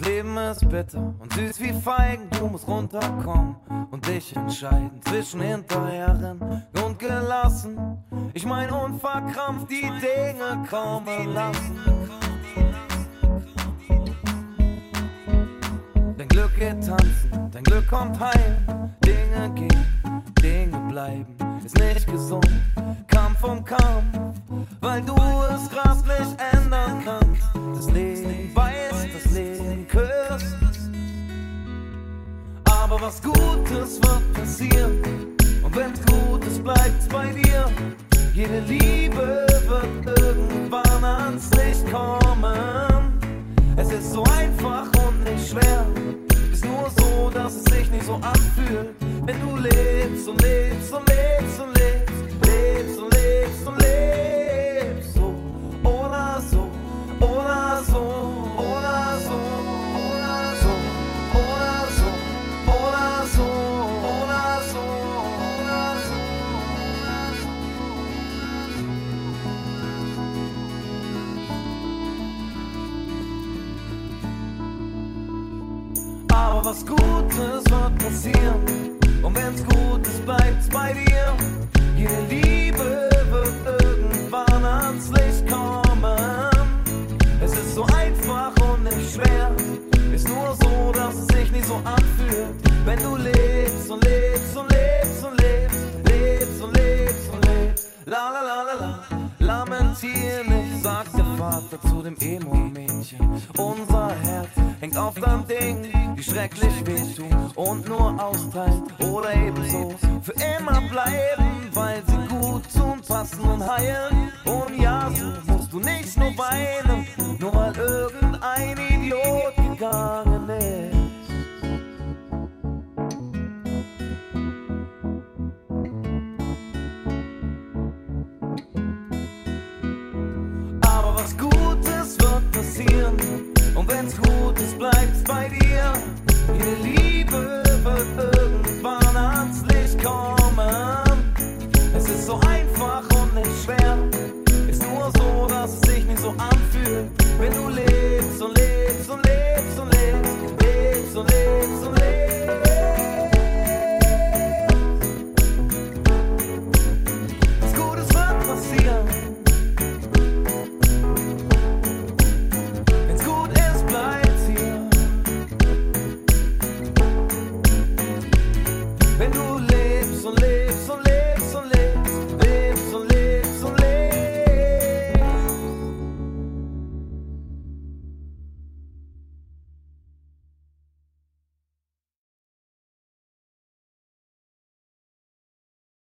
Leben ist bitter und süß wie Feigen. Du musst runterkommen und dich entscheiden zwischen hinterherren und gelassen. Ich mein unverkrampft die Dinge kommen lassen. Dein Glück geht tanzen, dein Glück kommt heim. Dinge gehen, Dinge bleiben, ist nicht gesund. Kampf um Kampf, weil du es Gras nicht ändern Aber was Gutes wird passieren. Und wenn's Gutes bleibt bei dir. Jede Liebe wird irgendwann ans Licht kommen. Es ist so einfach und nicht schwer. Ist nur so, dass es sich nicht so anfühlt. Wenn du lebst und lebst und lebst und lebst, Was Gutes wird passieren. Und wenn's Gutes bleibt bei dir. Jede Liebe wird irgendwann ans Licht kommen. Es ist so einfach und nicht schwer. Ist nur so, dass es sich nicht so anfühlt. Wenn du lebst und lebst nicht, sagt der Vater zu dem Emo-Mädchen. Unser Herz hängt auf deinem Ding, die schrecklich wehtun und nur austeilen oder ebenso für immer bleiben, weil sie gut tun, passen und heilen. Und ja, so musst du nicht nur weinen, nur weil irgendein was Gutes wird passieren. Und wenn's Gutes bleibt bei dir. Jede Liebe Wenn du